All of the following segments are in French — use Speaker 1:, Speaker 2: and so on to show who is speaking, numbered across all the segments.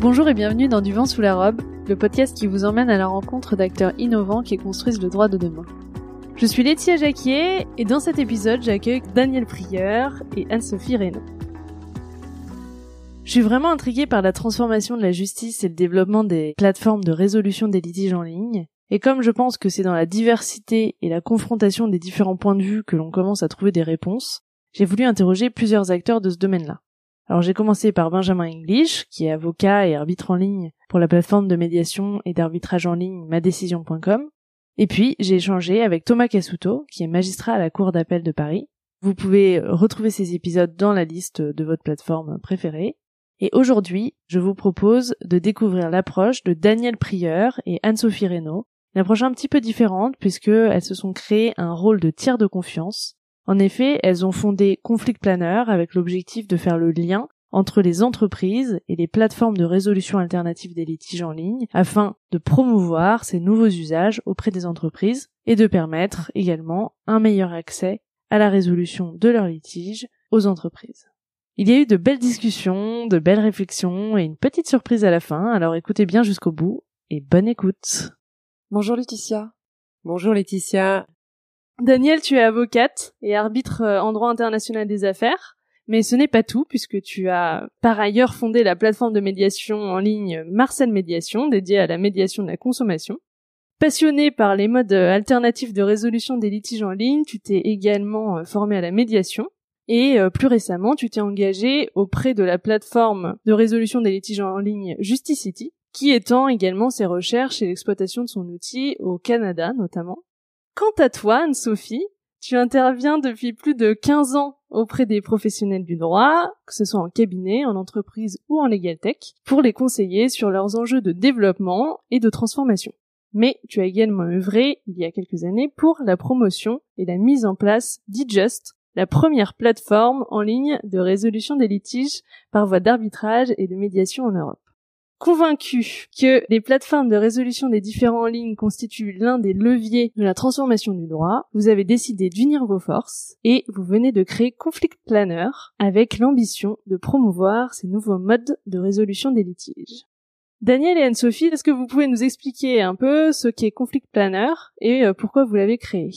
Speaker 1: Bonjour et bienvenue dans Du vent sous la robe, le podcast qui vous emmène à la rencontre d'acteurs innovants qui construisent le droit de demain. Je suis Laetitia Jacquier et dans cet épisode, j'accueille Daniel Prieur et Anne-Sophie Reynaud. Je suis vraiment intriguée par la transformation de la justice et le développement des plateformes de résolution des litiges en ligne. Et comme je pense que c'est dans la diversité et la confrontation des différents points de vue que l'on commence à trouver des réponses, j'ai voulu interroger plusieurs acteurs de ce domaine-là. Alors j'ai commencé par Benjamin English, qui est avocat et arbitre en ligne pour la plateforme de médiation et d'arbitrage en ligne madécision.com. Et puis j'ai échangé avec Thomas Casuto, qui est magistrat à la Cour d'appel de Paris. Vous pouvez retrouver ces épisodes dans la liste de votre plateforme préférée. Et aujourd'hui, je vous propose de découvrir l'approche de Daniel Prieur et Anne-Sophie Reynaud, une approche un petit peu différente puisque elles se sont créées un rôle de tiers de confiance. En effet, elles ont fondé Conflict Planner avec l'objectif de faire le lien entre les entreprises et les plateformes de résolution alternative des litiges en ligne afin de promouvoir ces nouveaux usages auprès des entreprises et de permettre également un meilleur accès à la résolution de leurs litiges aux entreprises. Il y a eu de belles discussions, de belles réflexions et une petite surprise à la fin, alors écoutez bien jusqu'au bout et bonne écoute.
Speaker 2: Bonjour Laetitia.
Speaker 3: Bonjour Laetitia.
Speaker 1: Daniel, tu es avocate et arbitre euh, en droit international des affaires, mais ce n'est pas tout puisque tu as par ailleurs fondé la plateforme de médiation en ligne Marcel Médiation dédiée à la médiation de la consommation. Passionné par les modes euh, alternatifs de résolution des litiges en ligne, tu t'es également euh, formé à la médiation et plus récemment, tu t'es engagé auprès de la plateforme de résolution des litiges en ligne Justicity qui étend également ses recherches et l'exploitation de son outil au Canada notamment. Quant à toi, Anne-Sophie, tu interviens depuis plus de 15 ans auprès des professionnels du droit, que ce soit en cabinet, en entreprise ou en legal tech, pour les conseiller sur leurs enjeux de développement et de transformation. Mais tu as également œuvré, il y a quelques années, pour la promotion et la mise en place d'eJust, la première plateforme en ligne de résolution des litiges par voie d'arbitrage et de médiation en Europe. Convaincu que les plateformes de résolution des différents lignes constituent l'un des leviers de la transformation du droit, vous avez décidé d'unir vos forces et vous venez de créer Conflict Planner avec l'ambition de promouvoir ces nouveaux modes de résolution des litiges. Daniel et Anne-Sophie, est-ce que vous pouvez nous expliquer un peu ce qu'est Conflict Planner et euh, pourquoi vous l'avez créé?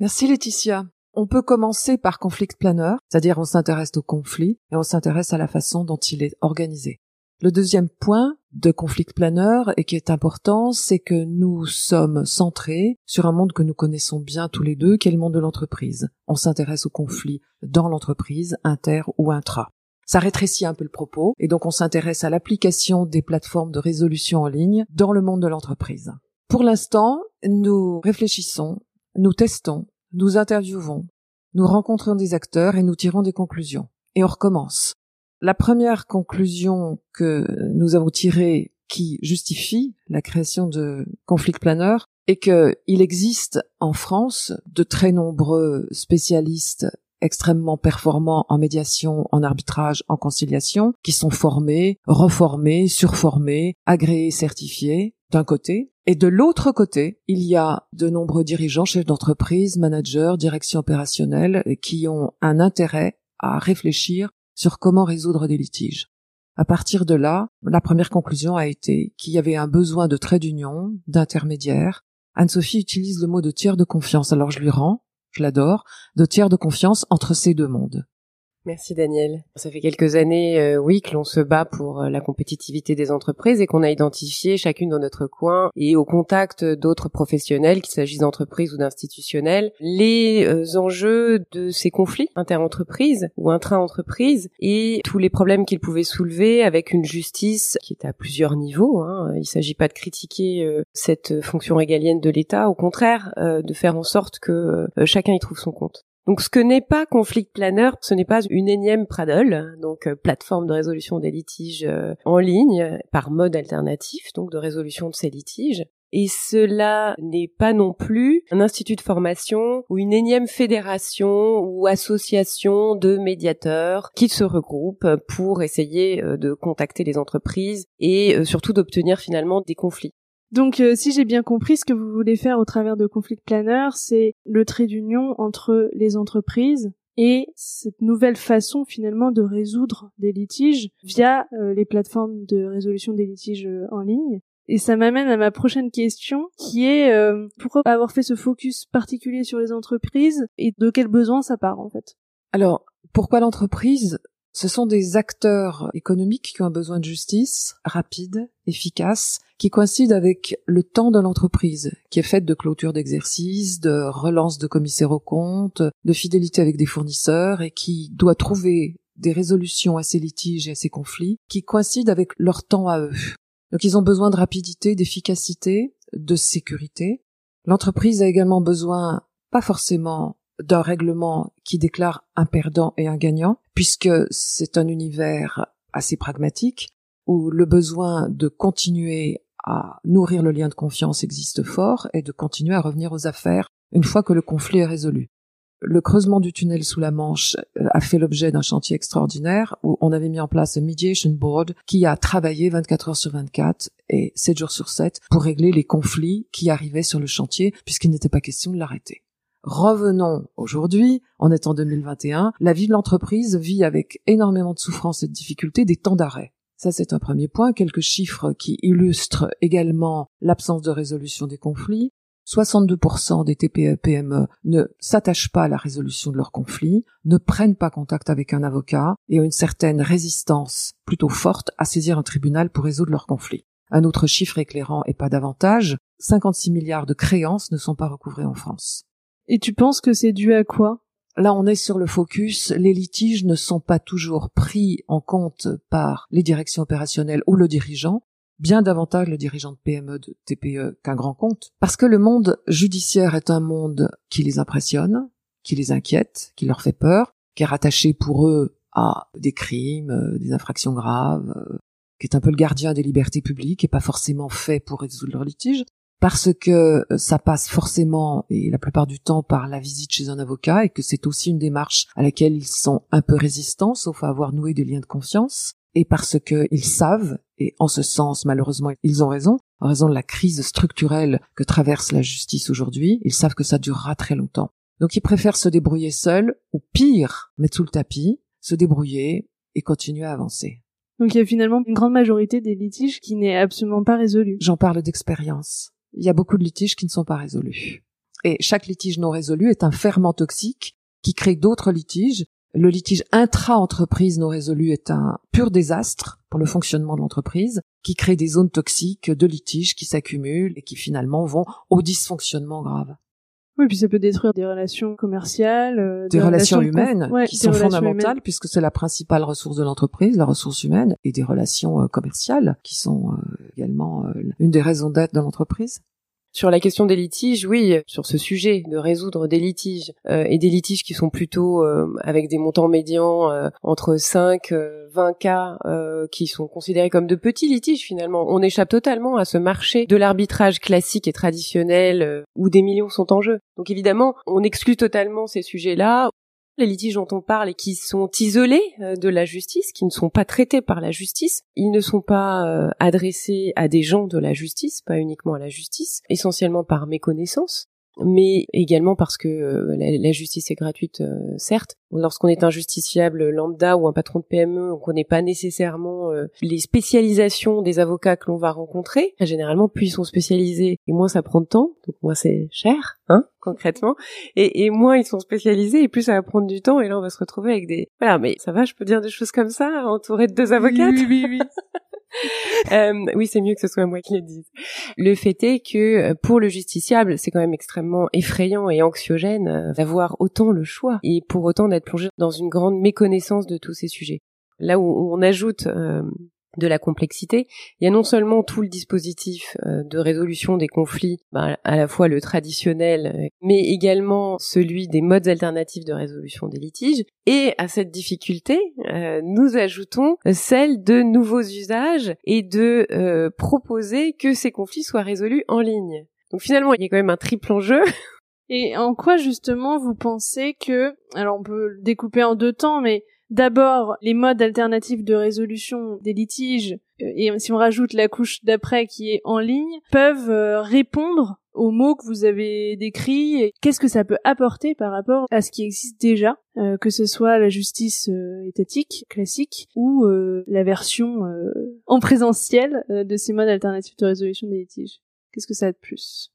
Speaker 2: Merci Laetitia. On peut commencer par Conflict Planner, c'est-à-dire on s'intéresse au conflit et on s'intéresse à la façon dont il est organisé. Le deuxième point de conflict planeur et qui est important, c'est que nous sommes centrés sur un monde que nous connaissons bien tous les deux, qui est le monde de l'entreprise. On s'intéresse aux conflits dans l'entreprise, inter ou intra. Ça rétrécit un peu le propos et donc on s'intéresse à l'application des plateformes de résolution en ligne dans le monde de l'entreprise. Pour l'instant, nous réfléchissons, nous testons, nous interviewons, nous rencontrons des acteurs et nous tirons des conclusions. Et on recommence. La première conclusion que nous avons tirée qui justifie la création de Conflict Planner est qu'il existe en France de très nombreux spécialistes extrêmement performants en médiation, en arbitrage, en conciliation, qui sont formés, reformés, surformés, agréés, certifiés, d'un côté. Et de l'autre côté, il y a de nombreux dirigeants, chefs d'entreprise, managers, directions opérationnelles, qui ont un intérêt à réfléchir sur comment résoudre des litiges. À partir de là, la première conclusion a été qu'il y avait un besoin de trait d'union, d'intermédiaire. Anne-Sophie utilise le mot de tiers de confiance, alors je lui rends, je l'adore, de tiers de confiance entre ces deux mondes.
Speaker 3: Merci Daniel. Ça fait quelques années, euh, oui, que l'on se bat pour euh, la compétitivité des entreprises et qu'on a identifié chacune dans notre coin et au contact d'autres professionnels, qu'il s'agisse d'entreprises ou d'institutionnels, les euh, enjeux de ces conflits inter-entreprises ou intra-entreprises et tous les problèmes qu'ils pouvaient soulever avec une justice qui est à plusieurs niveaux. Hein. Il ne s'agit pas de critiquer cette fonction régalienne de l'État, au contraire, de faire en sorte que chacun y trouve son compte. Donc ce que n'est pas Conflict Planner, ce n'est pas une énième Pradle, donc euh, plateforme de résolution des litiges euh, en ligne par mode alternatif, donc de résolution de ces litiges. Et cela n'est pas non plus un institut de formation ou une énième fédération ou association de médiateurs qui se regroupent pour essayer euh, de contacter les entreprises et surtout d'obtenir finalement des conflits.
Speaker 1: Donc, euh, si j'ai bien compris, ce que vous voulez faire au travers de Conflict Planner, c'est le trait d'union entre les entreprises et cette nouvelle façon finalement de résoudre des litiges via euh, les plateformes de résolution des litiges euh, en ligne. Et ça m'amène à ma prochaine question qui est euh, pourquoi avoir fait ce focus particulier sur les entreprises et de quels besoins ça part en fait?
Speaker 2: Alors, pourquoi l'entreprise? Ce sont des acteurs économiques qui ont un besoin de justice rapide, efficace, qui coïncide avec le temps de l'entreprise, qui est faite de clôture d'exercice, de relance de commissaires aux comptes, de fidélité avec des fournisseurs et qui doit trouver des résolutions à ces litiges et à ces conflits qui coïncident avec leur temps à eux. Donc ils ont besoin de rapidité, d'efficacité, de sécurité. L'entreprise a également besoin, pas forcément d'un règlement qui déclare un perdant et un gagnant, puisque c'est un univers assez pragmatique où le besoin de continuer à nourrir le lien de confiance existe fort et de continuer à revenir aux affaires une fois que le conflit est résolu. Le creusement du tunnel sous la Manche euh, a fait l'objet d'un chantier extraordinaire où on avait mis en place un mediation board qui a travaillé 24 heures sur 24 et 7 jours sur 7 pour régler les conflits qui arrivaient sur le chantier puisqu'il n'était pas question de l'arrêter. Revenons aujourd'hui, en 2021, la vie de l'entreprise vit avec énormément de souffrance et de difficultés des temps d'arrêt. Ça, c'est un premier point. Quelques chiffres qui illustrent également l'absence de résolution des conflits. 62% des TPE-PME ne s'attachent pas à la résolution de leurs conflits, ne prennent pas contact avec un avocat et ont une certaine résistance plutôt forte à saisir un tribunal pour résoudre leurs conflits. Un autre chiffre éclairant et pas davantage, 56 milliards de créances ne sont pas recouvrées en France.
Speaker 1: Et tu penses que c'est dû à quoi?
Speaker 2: Là, on est sur le focus. Les litiges ne sont pas toujours pris en compte par les directions opérationnelles ou le dirigeant, bien davantage le dirigeant de PME, de TPE qu'un grand compte, parce que le monde judiciaire est un monde qui les impressionne, qui les inquiète, qui leur fait peur, qui est rattaché pour eux à des crimes, euh, des infractions graves, euh, qui est un peu le gardien des libertés publiques et pas forcément fait pour résoudre leurs litiges parce que euh, ça passe forcément et la plupart du temps par la visite chez un avocat et que c'est aussi une démarche à laquelle ils sont un peu résistants, sauf à avoir noué des liens de confiance, et parce qu'ils savent, et en ce sens malheureusement ils ont raison, en raison de la crise structurelle que traverse la justice aujourd'hui, ils savent que ça durera très longtemps. Donc ils préfèrent se débrouiller seuls, ou pire, mettre sous le tapis, se débrouiller et continuer à avancer.
Speaker 1: Donc il y a finalement une grande majorité des litiges qui n'est absolument pas résolu.
Speaker 2: J'en parle d'expérience il y a beaucoup de litiges qui ne sont pas résolus. Et chaque litige non résolu est un ferment toxique qui crée d'autres litiges. Le litige intra-entreprise non résolu est un pur désastre pour le fonctionnement de l'entreprise, qui crée des zones toxiques de litiges qui s'accumulent et qui finalement vont au dysfonctionnement grave.
Speaker 1: Oui, puis ça peut détruire des relations commerciales,
Speaker 2: euh, des, relations, humaines qui sont fondamentales puisque c'est la principale ressource de l'entreprise, la ressource humaine, et des relations euh, commerciales qui sont euh, également une des raisons d'être de l'entreprise.
Speaker 3: Sur la question des litiges, oui, sur ce sujet de résoudre des litiges euh, et des litiges qui sont plutôt euh, avec des montants médians euh, entre 5 20 cas qui sont considérés comme de petits litiges finalement. On échappe totalement à ce marché de l'arbitrage classique et traditionnel où des millions sont en jeu. Donc évidemment, on exclut totalement ces sujets-là les litiges dont on parle et qui sont isolés euh, de la justice, qui ne sont pas traités par la justice, ils ne sont pas euh, adressés à des gens de la justice, pas uniquement à la justice, essentiellement par méconnaissance mais également parce que euh, la, justice est gratuite, euh, certes. Lorsqu'on est un justiciable lambda ou un patron de PME, on connaît pas nécessairement euh, les spécialisations des avocats que l'on va rencontrer. Généralement, plus ils sont spécialisés, et moins ça prend de temps, donc moins c'est cher, hein, concrètement. Et, et moins ils sont spécialisés, et plus ça va prendre du temps, et là on va se retrouver avec des... Voilà, mais ça va, je peux dire des choses comme ça, entouré de deux avocats
Speaker 1: Oui, oui, oui.
Speaker 3: euh, oui, c'est mieux que ce soit moi qui le dise. Le fait est que euh, pour le justiciable, c'est quand même extrêmement effrayant et anxiogène euh, d'avoir autant le choix et pour autant d'être plongé dans une grande méconnaissance de tous ces sujets. Là où on ajoute de la complexité. Il y a non seulement tout le dispositif euh, de résolution des conflits, bah, à la fois le traditionnel, euh, mais également celui des modes alternatifs de résolution des litiges. Et à cette difficulté, euh, nous ajoutons celle de nouveaux usages et de proposer que ces conflits soient résolus en ligne. Donc finalement, il y a quand même un triple enjeu.
Speaker 1: Et en quoi justement vous pensez que, alors on peut le découper en deux temps, mais d'abord les modes alternatifs de résolution des litiges euh, et si on rajoute la couche d'après qui est en ligne peuvent euh, répondre aux mots que vous avez décrits Qu'est-ce que ça peut apporter par rapport à ce qui existe déjà, euh, que ce soit la justice étatique classique ou la version en présentiel de ces modes alternatifs de résolution des litiges Qu'est-ce que ça a de plus?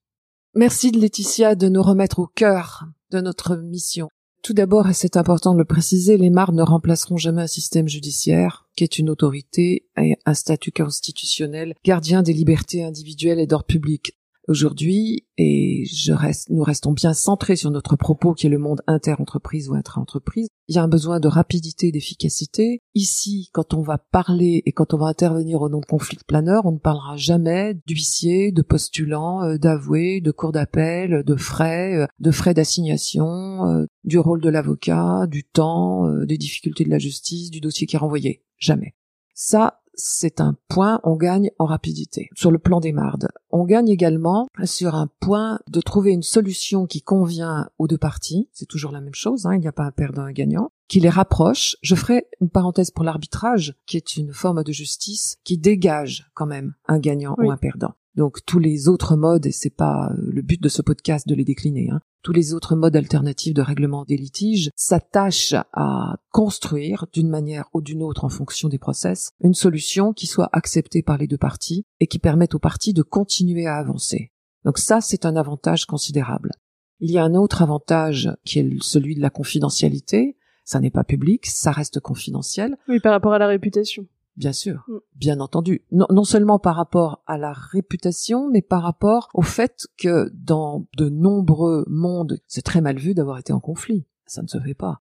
Speaker 2: Merci Laetitia de nous remettre au cœur de notre mission. Tout d'abord, et c'est important de le préciser, les MAR ne remplaceront jamais un système judiciaire qui est une autorité et un statut constitutionnel gardien des libertés individuelles et d'ordre public aujourd'hui, et je reste, nous restons bien centrés sur notre propos qui est le monde inter-entreprise ou intra-entreprise, il y a un besoin de rapidité d'efficacité. Ici, quand on va parler et quand on va intervenir au nom de conflits planeurs, on ne parlera jamais d'huissier, de postulant, euh, d'avoué, de cours d'appel, de frais, euh, de frais d'assignation, euh, du rôle de l'avocat, du temps, des difficultés de la justice, du dossier qui est renvoyé. Jamais. Ça, c'est un point, on gagne en rapidité sur le plan des mardes. On gagne également sur un point de trouver une solution qui convient aux deux parties. C'est toujours la même chose, hein, il n'y a pas un perdant, un gagnant qui les rapproche. Je ferai une parenthèse pour l'arbitrage, qui est une forme de justice qui dégage quand même un gagnant ou un perdant. Donc tous les autres modes, et c'est pas le but de ce podcast de les décliner, hein, tous les autres modes alternatifs de règlement des litiges s'attachent à construire, d'une manière ou d'une autre en fonction des process, une solution qui soit acceptée par les deux parties et qui permette aux parties de continuer à avancer. Donc ça, c'est un avantage considérable. Il y a un autre avantage qui est celui de la confidentialité. Ça n'est pas public, ça reste confidentiel.
Speaker 1: Oui, par rapport à la réputation.
Speaker 2: Bien sûr, mm. bien entendu. Non, seulement par rapport à la réputation, mais par rapport au fait que dans de nombreux mondes, c'est très mal vu d'avoir été en conflit. Ça ne se fait pas.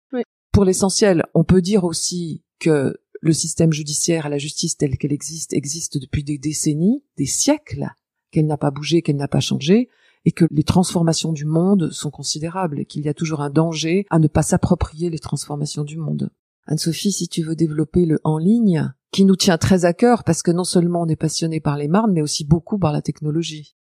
Speaker 2: Pour l'essentiel, on peut dire aussi que le système judiciaire, la justice telle qu'elle existe, existe depuis des décennies, des siècles, qu'elle n'a pas bougé, qu'elle n'a pas changé, et que les transformations du monde sont considérables, et qu'il y a toujours un danger à ne pas s'approprier les transformations du monde. Anne-Sophie, si tu veux développer le en ligne, qui nous tient très à cœur parce que non seulement on est passionné par les marnes, mais aussi beaucoup par la technologie.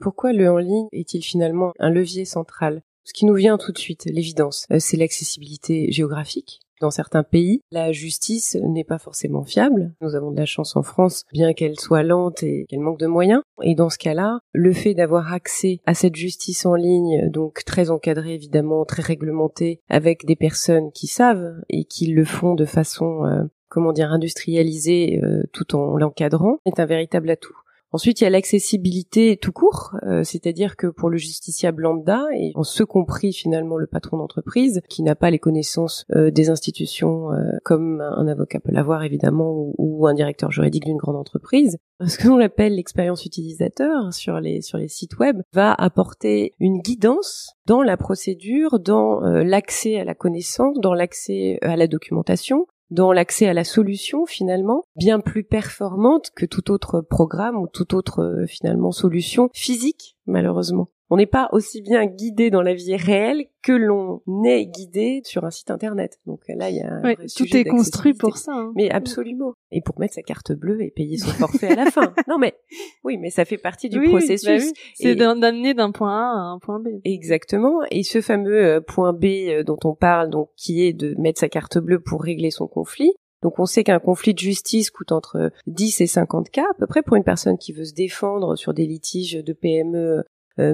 Speaker 3: Pourquoi le en ligne est-il finalement un levier central? Ce qui nous vient tout de suite, l'évidence, euh, c'est l'accessibilité géographique. Dans certains pays, la justice n'est pas forcément fiable. Nous avons de la chance en France, bien qu'elle soit lente et qu'elle manque de moyens. Et dans ce cas-là, le fait d'avoir accès à cette justice en ligne, donc très encadrée évidemment, très réglementée, avec des personnes qui savent et qui le font de façon euh, comment dire, industrialisé euh, tout en l'encadrant, est un véritable atout. Ensuite, il y a l'accessibilité tout court, euh, c'est-à-dire que pour le justiciable lambda, et en ce compris finalement le patron d'entreprise, qui n'a pas les connaissances euh, des institutions comme un avocat peut l'avoir évidemment, ou, ou, un directeur juridique d'une grande entreprise, ce que l'on appelle l'expérience utilisateur sur les sur les sites web va apporter une guidance dans la procédure, dans l'accès à la connaissance, dans l'accès à la documentation, dans l'accès à la solution finalement, bien plus performante que tout autre programme ou toute autre euh, finalement solution physique malheureusement. On n'est pas aussi bien guidé dans la vie réelle que l'on est guidé sur un site internet. Donc là, il y a un
Speaker 1: tout est construit pour ça. Hein.
Speaker 3: Mais absolument. Et pour mettre sa carte bleue et payer son forfait à la fin. Non mais oui, mais ça fait partie du processus. Bah
Speaker 1: C'est d'amener d'un point A à un point B.
Speaker 3: Exactement. Et ce fameux euh, point B euh, dont on parle, donc qui est de mettre sa carte bleue pour régler son conflit, donc on sait qu'un conflit de justice coûte entre 10 et 50 cas à peu près pour une personne qui veut se défendre sur des litiges de PME euh,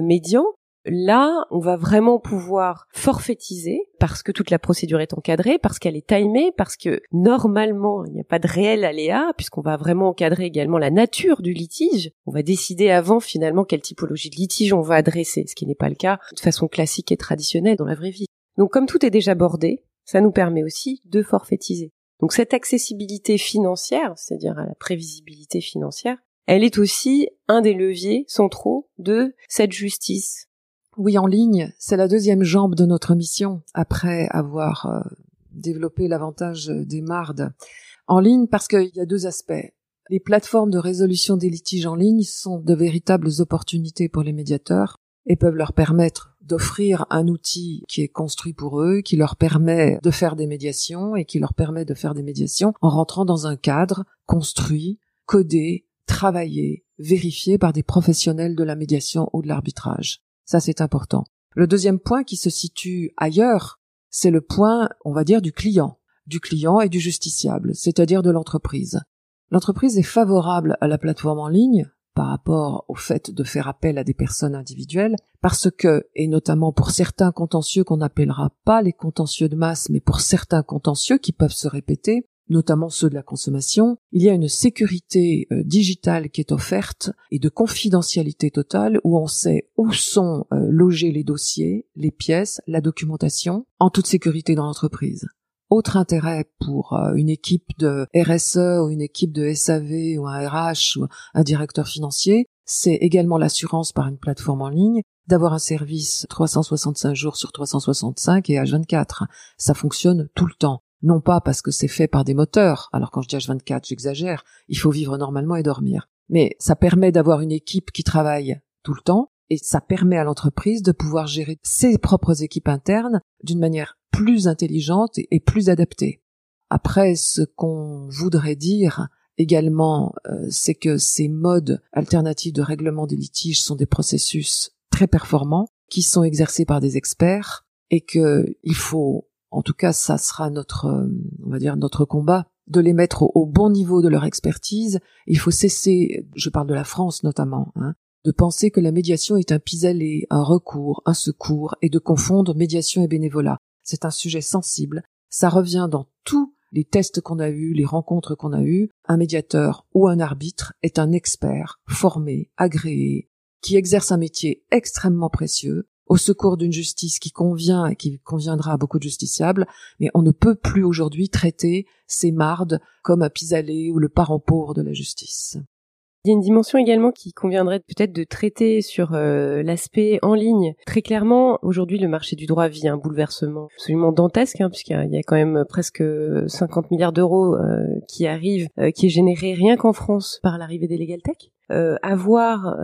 Speaker 3: médian. Là, on va vraiment pouvoir forfaitiser parce que toute la procédure est encadrée, parce qu'elle est timée, parce que normalement, il n'y a pas de réel aléa, puisqu'on va vraiment encadrer également la nature du litige. On va décider avant finalement quelle typologie de litige on va adresser, ce qui n'est pas le cas de façon classique et traditionnelle dans la vraie vie. Donc comme tout est déjà bordé, ça nous permet aussi de forfaitiser. Donc cette accessibilité financière, c'est-à-dire à la prévisibilité financière, elle est aussi un des leviers centraux de cette justice.
Speaker 2: Oui, en ligne, c'est la deuxième jambe de notre mission, après avoir euh, développé l'avantage des mardes. En ligne, parce qu'il y a deux aspects. Les plateformes de résolution des litiges en ligne sont de véritables opportunités pour les médiateurs et peuvent leur permettre d'offrir un outil qui est construit pour eux, qui leur permet de faire des médiations et qui leur permet de faire des médiations en rentrant dans un cadre construit, codé, travaillé, vérifié par des professionnels de la médiation ou de l'arbitrage. Ça, c'est important. Le deuxième point qui se situe ailleurs, c'est le point, on va dire, du client, du client et du justiciable, c'est-à-dire de l'entreprise. L'entreprise est favorable à la plateforme en ligne par rapport au fait de faire appel à des personnes individuelles, parce que, et notamment pour certains contentieux qu'on n'appellera pas les contentieux de masse, mais pour certains contentieux qui peuvent se répéter, notamment ceux de la consommation, il y a une sécurité euh, digitale qui est offerte et de confidentialité totale où on sait où sont euh, logés les dossiers, les pièces, la documentation, en toute sécurité dans l'entreprise. Autre intérêt pour euh, une équipe de RSE ou une équipe de SAV ou un RH ou un directeur financier, c'est également l'assurance par une plateforme en ligne d'avoir un service 365 jours sur 365 et H24. Ça fonctionne tout le temps non pas parce que c'est fait par des moteurs, alors quand je dis H24 j'exagère, il faut vivre normalement et dormir, mais ça permet d'avoir une équipe qui travaille tout le temps, et ça permet à l'entreprise de pouvoir gérer ses propres équipes internes d'une manière plus intelligente et plus adaptée. Après, ce qu'on voudrait dire également, euh, c'est que ces modes alternatifs de règlement des litiges sont des processus très performants qui sont exercés par des experts et qu'il faut en tout cas ça sera notre, euh, on va dire notre combat, de les mettre au, bon niveau de leur expertise. Il faut cesser, je parle de la France notamment, hein, de penser que la médiation est un pis-aller, un recours, un secours, et de confondre médiation et bénévolat. C'est un sujet sensible. Ça revient dans tous les tests qu'on a eus, les rencontres qu'on a eues. Un médiateur ou un arbitre est un expert, formé, agréé, qui exerce un métier extrêmement précieux, au secours d'une justice qui convient et qui conviendra à beaucoup de justiciables, mais on ne peut plus aujourd'hui traiter ces mardes comme un pis-aller ou le parent pauvre de la justice.
Speaker 3: Il y a une dimension également qui conviendrait peut-être de traiter sur euh, l'aspect en ligne. Très clairement, aujourd'hui, le marché du droit vit un bouleversement absolument dantesque, hein, puisqu'il y a quand même presque 50 milliards d'euros euh, qui arrivent, euh, qui est généré rien qu'en France par l'arrivée des legal tech. Avoir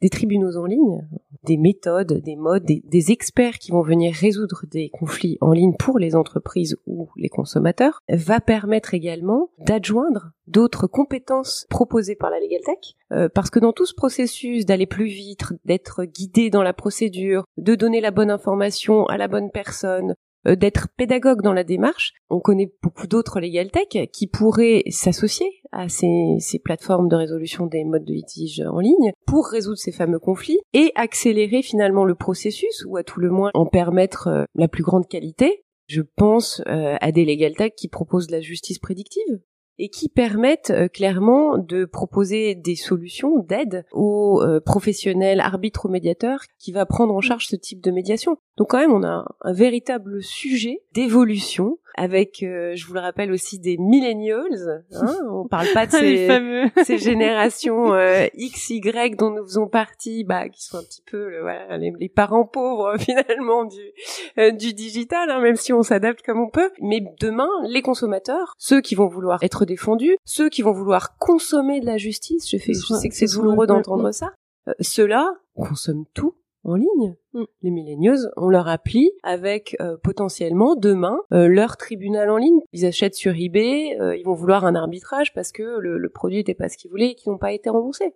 Speaker 3: des tribunaux en ligne, des méthodes, des modes, des, experts qui vont venir résoudre des conflits en ligne pour les entreprises ou les consommateurs, va permettre également d'adjoindre d'autres compétences proposées par la Legal Tech, euh, parce que dans tout ce processus d'aller plus vite, d'être guidé dans la procédure, de donner la bonne information à la bonne personne, euh, d'être pédagogue dans la démarche. On connaît beaucoup d'autres legal tech qui pourraient s'associer à ces, ces, plateformes de résolution des modes de litige en ligne pour résoudre ces fameux conflits et accélérer finalement le processus ou à tout le moins en permettre euh, la plus grande qualité. Je pense euh, à des legal tech qui proposent de la justice prédictive et qui permettent euh, clairement de proposer des solutions d'aide aux euh, professionnels arbitres ou médiateurs qui va prendre en charge ce type de médiation. Donc quand même, on a un véritable sujet d'évolution avec, euh, je vous le rappelle aussi, des millennials. Hein on parle pas de ces, ces générations euh, X, Y dont nous faisons partie, bah, qui sont un petit peu voilà, les, parents pauvres finalement du, euh, du digital, hein, même si on s'adapte comme on peut. Mais demain, les consommateurs, ceux qui vont vouloir être défendus, ceux qui vont vouloir consommer de la justice, je, fais, je sais que c'est douloureux d'entendre ça, ceux-là consomment tout en ligne. Mm. Les millennials ont leur appli avec euh, potentiellement demain euh, leur tribunal en ligne. Ils achètent sur eBay, euh, ils vont vouloir un arbitrage parce que le, produit n'était pas ce qu'ils voulaient et qu'ils n'ont pas été remboursés.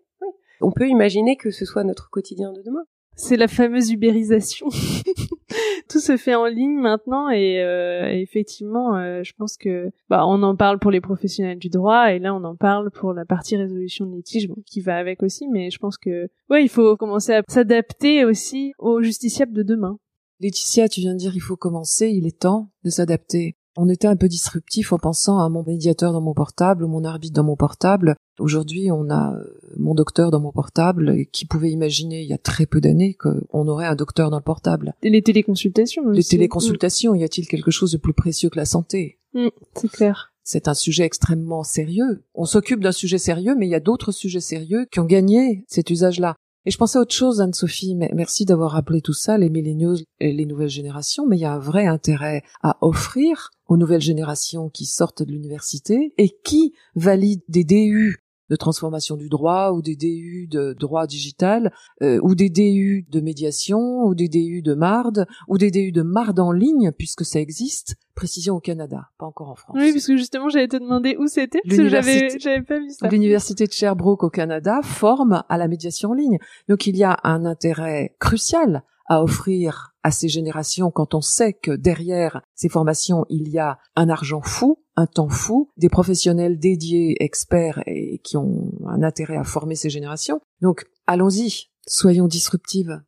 Speaker 3: On peut imaginer que ce soit notre quotidien de demain.
Speaker 1: C'est la fameuse ubérisation. Tout se fait en ligne maintenant et euh, effectivement, euh, je pense que bah on en parle pour les professionnels du droit et là on en parle pour la partie résolution de litige bon, qui va avec aussi, mais je pense que ouais il faut commencer à s'adapter aussi aux justiciables de demain.
Speaker 2: Laetitia, tu viens de dire il faut commencer, il est temps de s'adapter. On était un peu disruptif en pensant à mon médiateur dans mon portable ou mon arbitre dans mon portable. Aujourd'hui, on a euh, mon docteur dans mon portable qui pouvait imaginer il y a très peu d'années qu'on aurait un docteur dans le portable.
Speaker 1: Et les téléconsultations aussi.
Speaker 2: Les téléconsultations, y a-t-il quelque chose de plus précieux que la santé?
Speaker 1: Mm, C'est clair.
Speaker 2: C'est un sujet extrêmement sérieux. On s'occupe d'un sujet sérieux, mais il y a d'autres sujets sérieux qui ont gagné cet usage-là. Et je pensais à autre chose, Anne-Sophie, merci d'avoir rappelé tout ça, les milléniaux et les nouvelles générations, mais il y a un vrai intérêt à offrir aux nouvelles générations qui sortent de l'université et qui valident des DU de transformation du droit ou des DU de droit digital euh, ou des DU de médiation ou des DU de marde ou des DU de marde en ligne puisque ça existe précision au Canada pas encore en France.
Speaker 1: Oui puisque justement j'allais te demander où c'était parce que j'avais j'avais pas vu ça.
Speaker 2: L'université de Sherbrooke au Canada forme à la médiation en ligne. Donc il y a un intérêt crucial à offrir à ces générations quand on sait que derrière ces formations, il y a un argent fou, un temps fou, des professionnels dédiés, experts et qui ont un intérêt à former ces générations. Donc, allons-y, soyons disruptives.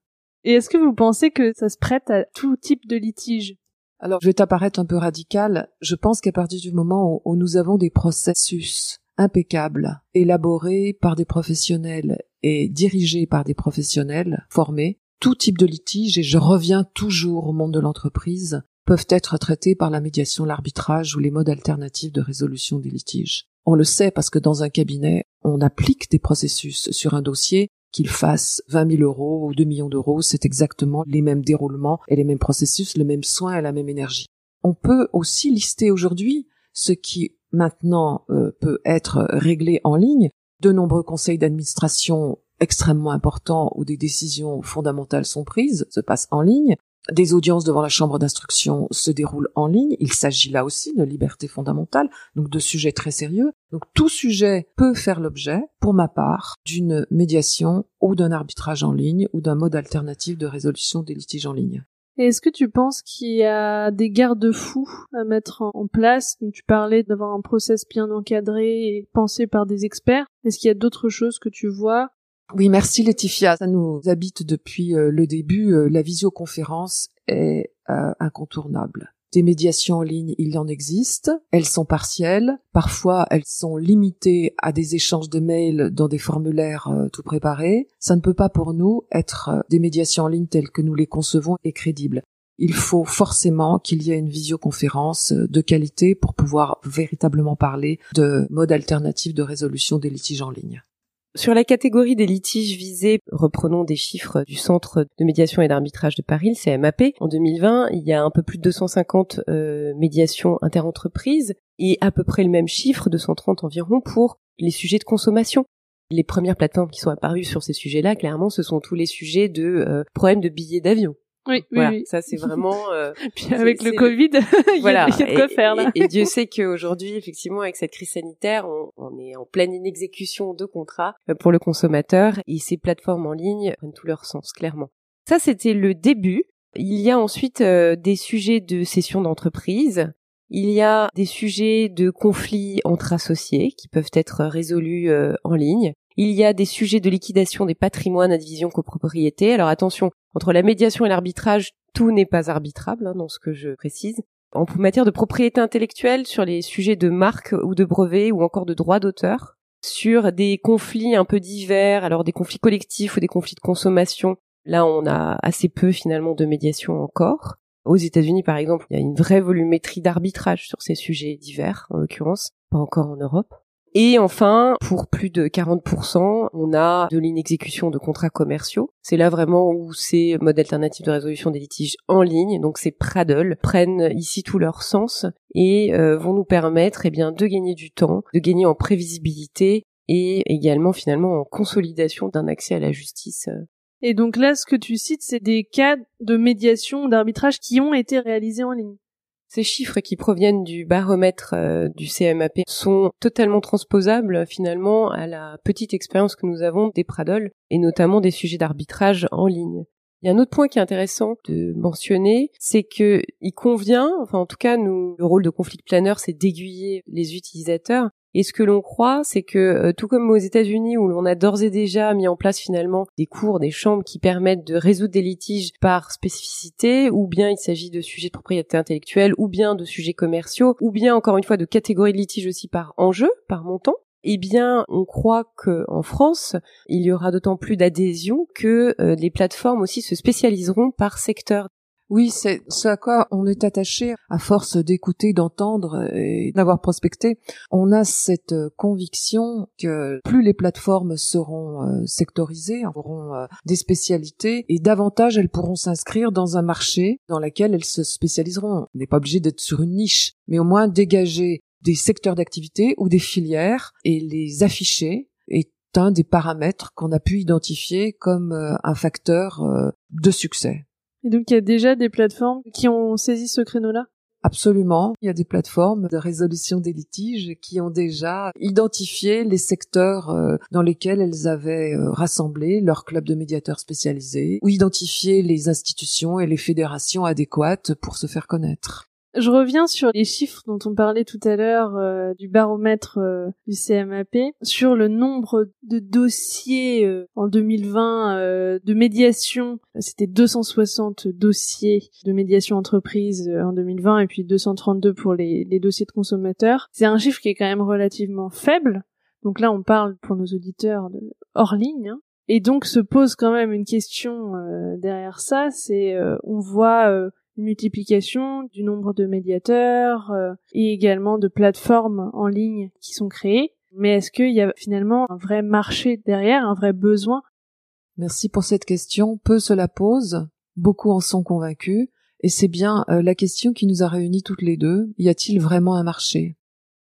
Speaker 1: Et est-ce que vous pensez que ça se prête à tout type de litige?
Speaker 2: Alors, je vais t'apparaître un peu radical. Je pense qu'à partir du moment où, nous avons des processus impeccables, élaborés par des professionnels et dirigés par des professionnels formés, tout type de litige, et je reviens toujours au monde de l'entreprise, peuvent être traités par la médiation, l'arbitrage ou les modes alternatifs de résolution des litiges. On le sait parce que dans un cabinet, on applique des processus sur un dossier qu'il fasse 20 000 euros ou 2 millions d'euros, c'est exactement les mêmes déroulements et les mêmes processus, le même soin et la même énergie. On peut aussi lister aujourd'hui ce qui maintenant euh, peut être réglé en ligne. De nombreux conseils d'administration extrêmement importants où des décisions fondamentales sont prises se passent en ligne. Des audiences devant la chambre d'instruction se déroulent en ligne. Il s'agit là aussi de liberté fondamentale, donc de sujets très sérieux. Donc tout sujet peut faire l'objet, pour ma part, d'une médiation ou d'un arbitrage en ligne ou d'un mode alternatif de résolution des litiges en ligne.
Speaker 1: Est-ce que tu penses qu'il y a des garde-fous à mettre en place? Tu parlais d'avoir un process bien encadré et pensé par des experts. Est-ce qu'il y a d'autres choses que tu vois
Speaker 2: oui, merci Laetitia. Ça nous habite depuis euh, le début. Euh, la visioconférence est euh, incontournable. Des médiations en ligne, il y en existe. Elles sont partielles. Parfois, elles sont limitées à des échanges de mails dans des formulaires tout préparés. Ça ne peut pas pour nous être des médiations en ligne telles que nous les concevons et crédibles. Il faut forcément qu'il y ait une visioconférence de qualité pour pouvoir véritablement parler de modes alternatifs de résolution des litiges en ligne.
Speaker 3: Sur la catégorie des litiges visés, reprenons des chiffres du Centre de médiation et d'arbitrage de Paris, le CMAP. En 2020, il y a un peu plus de 250 euh, médiations interentreprises et à peu près le même chiffre, 230 environ, pour les sujets de consommation. Les premières plateformes qui sont apparues sur ces sujets-là, clairement, ce sont tous les sujets de euh, problèmes de billets d'avion.
Speaker 1: Oui, oui,
Speaker 3: ça c'est vraiment. Euh,
Speaker 1: Puis avec le Covid, il voilà, y a, de quoi faire là.
Speaker 3: Et, Dieu sait qu'aujourd'hui, effectivement, avec cette crise sanitaire, on, on, est en pleine inexécution de contrats euh, pour le consommateur et ces plateformes en ligne prennent tout leur sens, clairement. Ça, c'était le début. Il y a ensuite euh, des sujets de cession d'entreprise. Il y a des sujets de conflits entre associés qui peuvent être résolus euh, en ligne. Il y a des sujets de liquidation des patrimoines à division copropriété. Alors attention, entre la médiation et l'arbitrage, tout n'est pas arbitrable hein, dans ce que je précise. En matière de propriété intellectuelle, sur les sujets de marque ou de brevet ou encore de droit d'auteur, sur des conflits un peu divers, alors des conflits collectifs ou des conflits de consommation, là on a assez peu finalement de médiation encore. Aux États-Unis, par exemple, il y a une vraie volumétrie d'arbitrage sur ces sujets divers, en l'occurrence, pas encore en Europe. Et enfin, pour plus de 40%, on a de l'inexécution de contrats commerciaux. C'est là vraiment où ces modes alternatifs de résolution des litiges en ligne, donc ces Pradle, prennent ici tout leur sens et euh, vont nous permettre eh bien, de gagner du temps, de gagner en prévisibilité et également finalement en consolidation d'un accès à la justice.
Speaker 1: Et donc là, ce que tu cites, c'est des cas de médiation, d'arbitrage qui ont été réalisés en ligne.
Speaker 3: Ces chiffres qui proviennent du baromètre euh, du CMAP sont totalement transposables finalement à la petite expérience que nous avons des Pradol et notamment des sujets d'arbitrage en ligne. Il y a un autre point qui est intéressant de mentionner, c'est que il convient, enfin en tout cas nous, le rôle de conflict planner, c'est d'aiguiller les utilisateurs et ce que l'on croit, c'est que euh, tout comme aux États-Unis où l'on a d'ores et déjà mis en place finalement des cours, des chambres qui permettent de résoudre des litiges par spécificité, ou bien il s'agit de sujets de propriété intellectuelle, ou bien de sujets commerciaux, ou bien encore une fois de catégories de litiges aussi par enjeu, par montant, eh bien, on croit qu'en France, il y aura d'autant plus d'adhésion que euh, les plateformes aussi se spécialiseront par secteur.
Speaker 2: Oui, c'est ce à quoi on est attaché à force d'écouter, d'entendre et d'avoir prospecté. On a cette conviction que plus les plateformes seront euh, sectorisées, auront euh, des spécialités et davantage elles pourront s'inscrire dans un marché dans lequel elles se spécialiseront. On n'est pas obligé d'être sur une niche, mais au moins dégager des secteurs d'activité ou des filières et les afficher est un des paramètres qu'on a pu identifier comme euh, un facteur de succès.
Speaker 1: Et donc il y a déjà des plateformes qui ont saisi ce créneau-là?
Speaker 2: Absolument. Il y a des plateformes de résolution des litiges qui ont déjà identifié les secteurs euh, dans lesquels elles avaient euh, rassemblé leur club de médiateurs spécialisés ou identifié les institutions et les fédérations adéquates pour se faire connaître.
Speaker 1: Je reviens sur les chiffres dont on parlait tout à l'heure euh, du baromètre euh, du CMAP sur le nombre de dossiers euh, en 2020 de médiation. C'était 260 dossiers de médiation entreprise en 2020 et puis 232 pour les, dossiers de consommateurs. C'est un chiffre qui est quand même relativement faible. Donc là, on parle pour nos auditeurs hors ligne. Hein. Et donc se pose quand même une question derrière ça, c'est on voit multiplication du nombre de médiateurs euh, et également de plateformes en ligne qui sont créées. Mais est-ce qu'il y a finalement un vrai marché derrière, un vrai besoin?
Speaker 2: Merci pour cette question. Peu se la posent, beaucoup en sont convaincus, et c'est bien euh, la question qui nous a réunis toutes les deux. Y a-t-il vraiment un marché?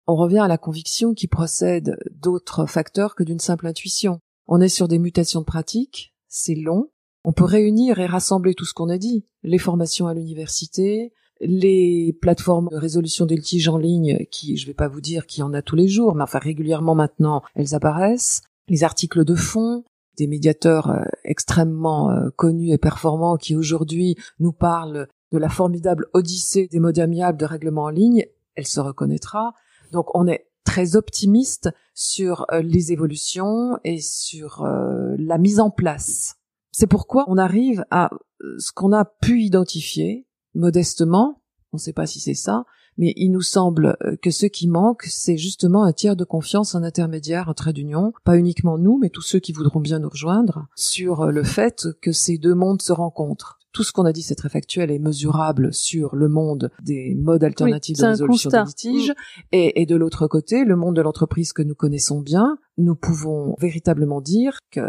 Speaker 2: On revient à la conviction qui procède d'autres facteurs que d'une simple intuition. On est sur des mutations de pratiques, c'est long, on peut réunir et rassembler tout ce qu'on a dit, les formations à l'université, les plateformes de résolution des litiges en ligne, qui, je vais pas vous dire qu'il y en a tous les jours, mais enfin régulièrement maintenant, elles apparaissent, les articles de fond, des médiateurs euh, extrêmement euh, connus et performants qui aujourd'hui nous parlent de la formidable odyssée des modes amiables de règlement en ligne, elle se reconnaîtra. Donc on est très optimiste sur euh, les évolutions et sur la mise en place c'est pourquoi on arrive à euh, ce qu'on a pu identifier modestement, on ne sait pas si c'est ça, mais il nous semble euh, que ce qui manque, c'est justement un tiers de confiance, un intermédiaire, un trait d'union, pas uniquement nous, mais tous ceux qui voudront bien nous rejoindre, sur euh, le fait que ces deux mondes se rencontrent. Tout ce qu'on a dit, c'est très factuel et mesurable sur le monde des modes alternatifs de résolution des litiges. Et, et de l'autre côté, le monde de l'entreprise que nous connaissons bien, nous pouvons véritablement dire que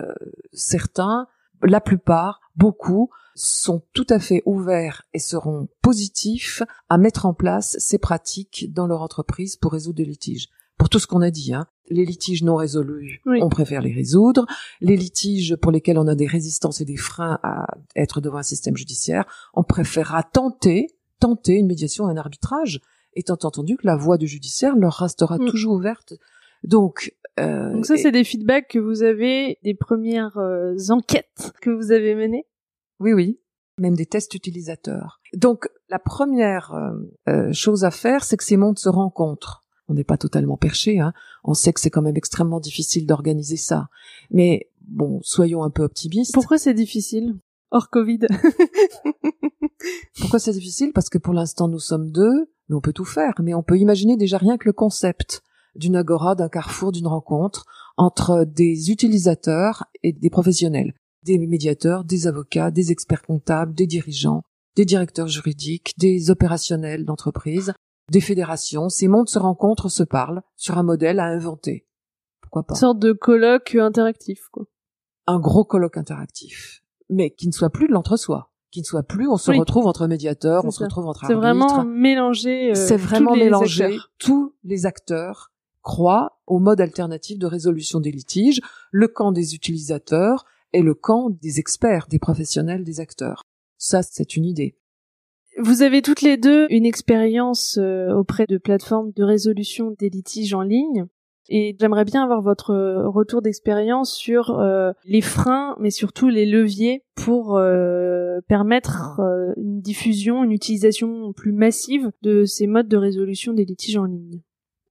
Speaker 2: certains la plupart, beaucoup, sont tout à fait ouverts et seront positifs à mettre en place ces pratiques dans leur entreprise pour résoudre des litiges. Pour tout ce qu'on a dit, hein. les litiges non résolus, on préfère les résoudre. Les litiges pour lesquels on a des résistances et des freins à être devant un système judiciaire, on préférera tenter, tenter une médiation, un arbitrage, étant entendu que la voie du judiciaire leur restera mm. toujours ouverte. Donc,
Speaker 1: euh, Donc ça, c'est des feedbacks que vous avez, des premières euh, enquêtes que vous avez menées?
Speaker 2: Oui, oui. Même des tests utilisateurs. Donc, la première euh, chose à faire, c'est que ces mondes se rencontrent. On n'est pas totalement perché, hein. On sait que c'est quand même extrêmement difficile d'organiser ça. Mais bon, soyons un peu optimistes.
Speaker 1: Pourquoi c'est difficile? Hors Covid
Speaker 2: Pourquoi c'est difficile? Parce que pour l'instant nous sommes deux, mais on peut tout faire. Mais on peut imaginer déjà rien que le concept d'une agora, d'un carrefour, d'une rencontre entre des utilisateurs et des professionnels, des médiateurs, des avocats, des experts comptables, des dirigeants, des directeurs juridiques, des opérationnels d'entreprise, des fédérations. Ces mondes se rencontrent, se parlent sur un modèle à inventer. Pourquoi pas?
Speaker 1: Une sorte de colloque interactif, quoi.
Speaker 2: Un gros colloque interactif, mais qui ne soit plus de l'entre-soi qui ne soit plus on se retrouve entre médiateurs, on se retrouve entre arbitres.
Speaker 1: C'est vraiment mélanger. Euh,
Speaker 2: c'est vraiment mélanger tous les acteurs croit au mode alternatif de résolution des litiges, le camp des utilisateurs et le camp des experts, des professionnels, des acteurs. Ça, c'est une idée.
Speaker 1: Vous avez toutes les deux une expérience euh, auprès de plateformes de résolution des litiges en ligne. Et j'aimerais bien avoir votre retour d'expérience sur euh, les freins, mais surtout les leviers pour euh, permettre une diffusion, une utilisation plus massive de ces modes de résolution des litiges en ligne.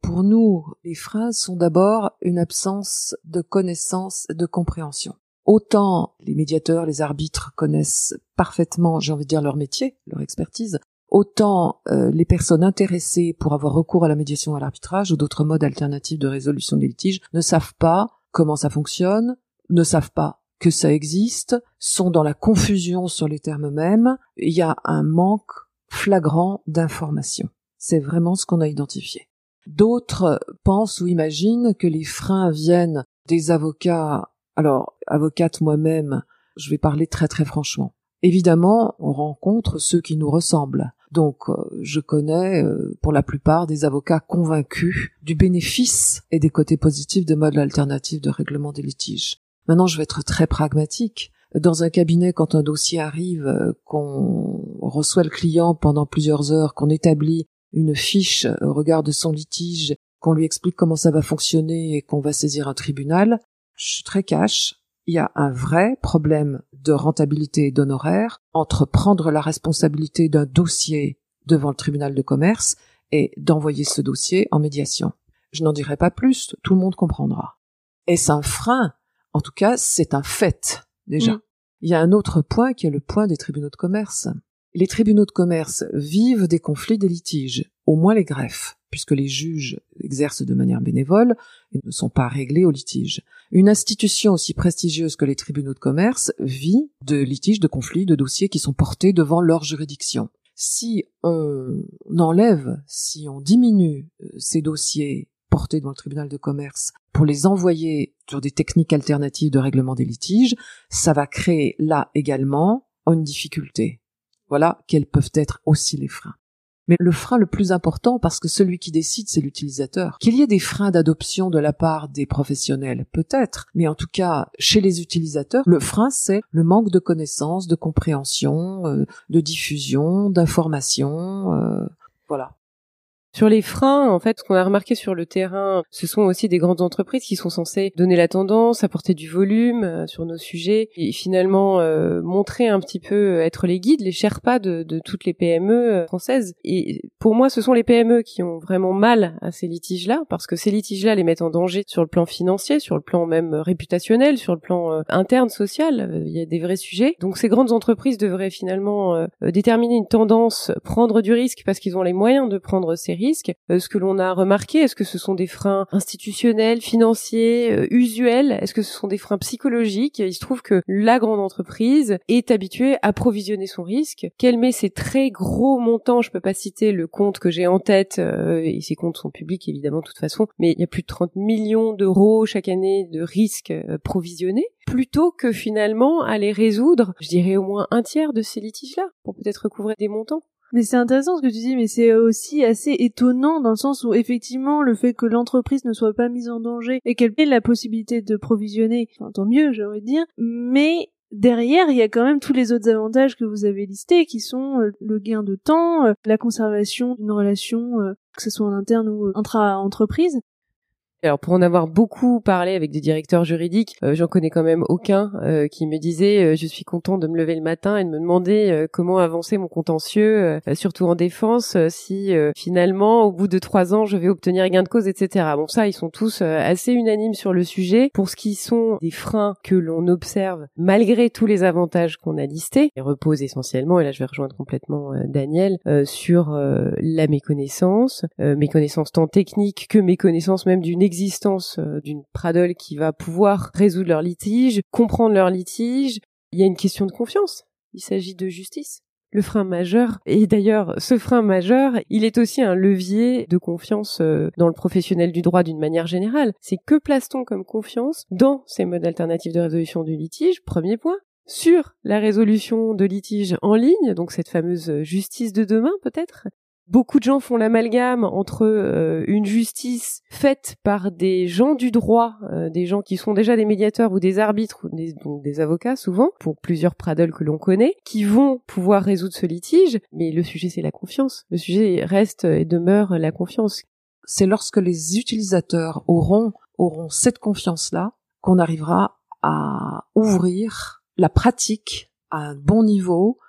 Speaker 2: Pour nous, les freins sont d'abord une absence de connaissance, de compréhension. Autant les médiateurs, les arbitres connaissent parfaitement, j'ai envie de dire, leur métier, leur expertise, autant euh, les personnes intéressées pour avoir recours à la médiation à l'arbitrage ou d'autres modes alternatifs de résolution des litiges ne savent pas comment ça fonctionne, ne savent pas que ça existe, sont dans la confusion sur les termes mêmes, il y a un manque flagrant d'informations. C'est vraiment ce qu'on a identifié. D'autres pensent ou imaginent que les freins viennent des avocats. Alors, avocate moi-même, je vais parler très très franchement. Évidemment, on rencontre ceux qui nous ressemblent. Donc, euh, je connais euh, pour la plupart des avocats convaincus du bénéfice et des côtés positifs de modes alternatifs de règlement des litiges. Maintenant, je vais être très pragmatique. dans un cabinet quand un dossier arrive, euh, qu'on reçoit le client pendant plusieurs heures, qu'on établit une fiche au regard de son litige, qu'on lui explique comment ça va fonctionner et qu'on va saisir un tribunal, je suis très cash. Il y a un vrai problème de rentabilité et d'honoraires entre prendre la responsabilité d'un dossier devant le tribunal de commerce et d'envoyer ce dossier en médiation. Je n'en dirai pas plus, tout le monde comprendra. Est-ce un frein En tout cas, c'est un fait, déjà. Mm. Il y a un autre point qui est le point des tribunaux de commerce. Les tribunaux de commerce vivent des conflits, des litiges, au moins les greffes, puisque les juges exercent de manière bénévole et ne sont pas réglés aux litiges. Une institution aussi prestigieuse que les tribunaux de commerce vit de litiges, de conflits, de dossiers qui sont portés devant leur juridiction si on enlève, si on diminue euh, ces dossiers portés devant le tribunal de commerce pour les envoyer sur des techniques alternatives de règlement des litiges, ça va créer là également une difficulté. Voilà quels peuvent être aussi les freins. Mais le frein le plus important, parce que celui qui décide, c'est l'utilisateur. Qu'il y ait des freins d'adoption de la part des professionnels, peut-être, mais en tout cas, chez les utilisateurs, le frein, c'est le manque de connaissances, de compréhension, euh, de diffusion, d'information. Euh, voilà.
Speaker 3: Sur les freins, en fait, ce qu'on a remarqué sur le terrain, ce sont aussi des grandes entreprises qui sont censées donner la tendance, apporter du volume euh, sur nos sujets et finalement euh, montrer un petit peu, euh, être les guides, les sherpas de, de toutes les PME françaises. Et pour moi, ce sont les PME qui ont vraiment mal à ces litiges-là, parce que ces litiges-là les mettent en danger sur le plan financier, sur le plan même réputationnel, sur le plan interne, social. Il y a des vrais sujets. Donc ces grandes entreprises devraient finalement déterminer une tendance, prendre du risque parce qu'ils ont les moyens de prendre ces risques euh, ce que l'on a remarqué, est-ce que ce sont des freins institutionnels, financiers, euh, usuels? Est-ce que ce sont des freins psychologiques? Il se trouve que la grande entreprise est habituée à provisionner son risque, qu'elle met ses très gros montants, je peux pas citer le compte que j'ai en tête, euh, et ces comptes sont publics évidemment de toute façon, mais il y a plus de 30 millions d'euros chaque année de risques provisionnés, plutôt que finalement aller résoudre, je dirais au moins un tiers de ces litiges-là, pour peut-être recouvrer des montants.
Speaker 1: Mais c'est intéressant ce que tu dis, mais c'est aussi assez étonnant dans le sens où effectivement le fait que l'entreprise ne soit pas mise en danger et qu'elle ait la possibilité de provisionner, enfin tant mieux, j'aurais dire, mais derrière, il y a quand même tous les autres avantages que vous avez listés, qui sont euh, le gain de temps, euh, la conservation d'une relation, euh, que ce soit en interne ou intra-entreprise.
Speaker 3: Alors pour en avoir beaucoup parlé avec des directeurs juridiques, euh, j'en connais quand même aucun euh, qui me disait euh, je suis content de me lever le matin et de me demander comment avancer mon contentieux, surtout en défense, si finalement au bout de trois ans je vais obtenir gain de cause, etc. Bon ça ils sont tous assez unanimes sur le sujet. Pour ce qui sont des freins que l'on observe malgré tous les avantages qu'on a listés, ils reposent essentiellement, et là je vais rejoindre complètement Daniel, sur la méconnaissance, méconnaissance tant technique que méconnaissance même d'une existence euh, d'une pradole qui va pouvoir résoudre leur litige, comprendre leur litige. Il y a une question de confiance. Il s'agit de justice. Le frein majeur, et d'ailleurs ce frein majeur, il est aussi un levier de confiance euh, dans le professionnel du droit d'une manière générale. C'est que place-t-on comme confiance dans ces modes alternatifs de résolution du litige? Premier point sur la résolution de litige en ligne, donc cette fameuse justice de demain peut-être, Beaucoup de gens font l'amalgame entre euh, une justice faite par des gens du droit, euh, des gens qui sont déjà des médiateurs ou des arbitres, ou des, donc des avocats souvent, pour plusieurs pradels que l'on connaît, qui vont pouvoir résoudre ce litige. Mais le sujet, c'est la confiance. Le sujet reste et demeure la confiance.
Speaker 2: C'est lorsque les utilisateurs auront, auront cette confiance-là qu'on arrivera à ouvrir la pratique à un bon niveau,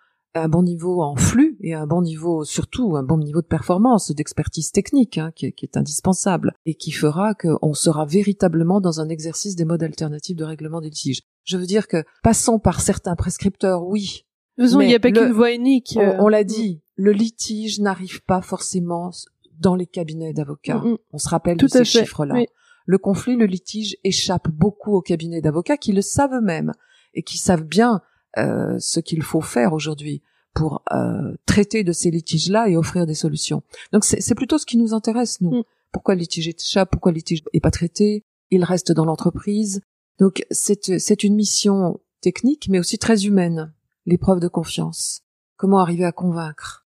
Speaker 2: un bon niveau en flux et un bon niveau surtout un bon niveau de performance, d'expertise technique hein, qui, est, indispensable et qui fera qu'on sera véritablement dans un exercice des modes alternatifs de règlement des litiges. Je veux dire que passons par certains prescripteurs, oui.
Speaker 1: Faisons, il n'y a pas qu'une voie unique.
Speaker 2: On, euh. l'a dit, le litige n'arrive pas forcément dans les cabinets d'avocats. Mm, mm. On se rappelle de ces chiffres-là. Le conflit, le litige échappe beaucoup aux cabinets d'avocats qui le savent même et qui savent bien euh, ce qu'il faut faire aujourd'hui pour euh, traiter de ces litiges-là et offrir des solutions. Donc c'est plutôt ce qui nous intéresse, nous. Mm. Pourquoi le litige échappe, pourquoi le litige n'est pas traité, il reste dans l'entreprise. Donc c'est une mission technique, mais aussi très humaine, l'épreuve de confiance. Comment arriver à convaincre?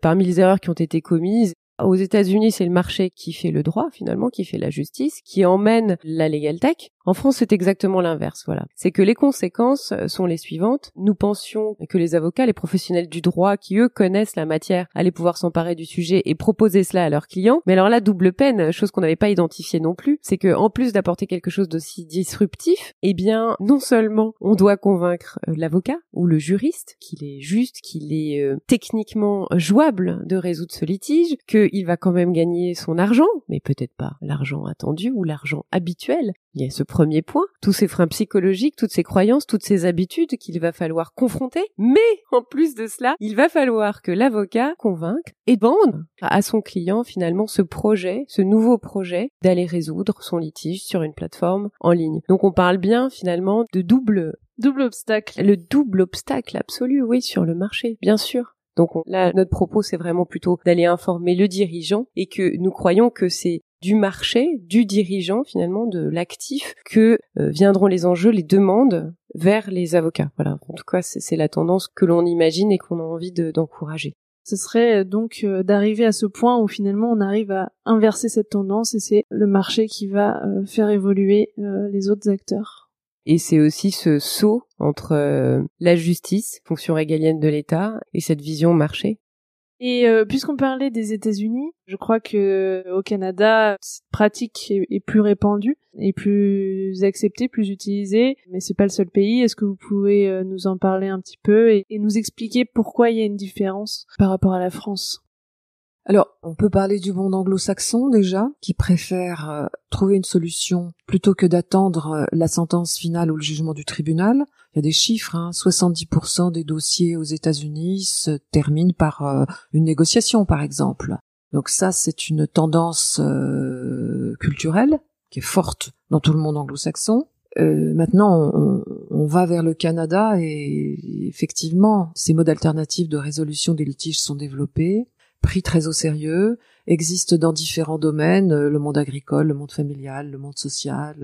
Speaker 3: Parmi les erreurs qui ont été commises, aux États-Unis, c'est le marché qui fait le droit, finalement, qui fait la justice, qui emmène la legal tech. En France, c'est exactement l'inverse, voilà. C'est que les conséquences sont les suivantes. Nous pensions que les avocats, les professionnels du droit qui eux connaissent la matière, allaient pouvoir s'emparer du sujet et proposer cela à leurs clients. Mais alors là, double peine, chose qu'on n'avait pas identifiée non plus, c'est que en plus d'apporter quelque chose d'aussi disruptif, eh bien, non seulement on doit convaincre euh, l'avocat ou le juriste qu'il est juste, qu'il est euh, techniquement jouable de résoudre ce litige, qu'il va quand même gagner son argent, mais peut-être pas l'argent attendu ou l'argent habituel. Il y a ce premier point, tous ces freins psychologiques, toutes ces croyances, toutes ces habitudes qu'il va falloir confronter, mais en plus de cela, il va falloir que l'avocat convainque et vende à son client finalement ce projet, ce nouveau projet d'aller résoudre son litige sur une plateforme en ligne. Donc on parle bien finalement de double
Speaker 1: double obstacle.
Speaker 3: Le double obstacle absolu, oui, sur le marché, bien sûr. Donc là, notre propos, c'est vraiment plutôt d'aller informer le dirigeant et que nous croyons que c'est du marché, du dirigeant finalement, de l'actif, que euh, viendront les enjeux, les demandes vers les avocats. Voilà, en tout cas, c'est la tendance que l'on imagine et qu'on a envie d'encourager.
Speaker 1: ce serait euh, donc euh, d'arriver à ce point où finalement on arrive à inverser cette tendance et c'est le marché qui va faire évoluer les autres acteurs.
Speaker 3: Et c'est aussi ce saut entre la justice, fonction régalienne de l'État, et cette vision marché.
Speaker 1: Et euh, puisqu'on parlait des États-Unis, je crois que au Canada, cette pratique est, plus répandue, est plus acceptée, plus utilisée, mais c'est pas le seul pays. Est-ce que vous pouvez euh, nous en parler un petit peu et, nous expliquer pourquoi il y a une différence par rapport à la France?
Speaker 2: Alors, on peut parler du monde anglo-saxon déjà, qui préfère euh, trouver une solution plutôt que d'attendre la sentence finale ou le jugement du tribunal. Il y a des chiffres, hein, 70% des dossiers aux États-Unis se terminent par euh, une négociation, par exemple. Donc ça, c'est une tendance euh, culturelle qui est forte dans tout le monde anglo-saxon. Euh, maintenant, on, va vers le Canada et effectivement, ces modes alternatifs de résolution des litiges sont développés, pris très au sérieux, existent dans différents domaines, le monde agricole, le monde familial, le monde social,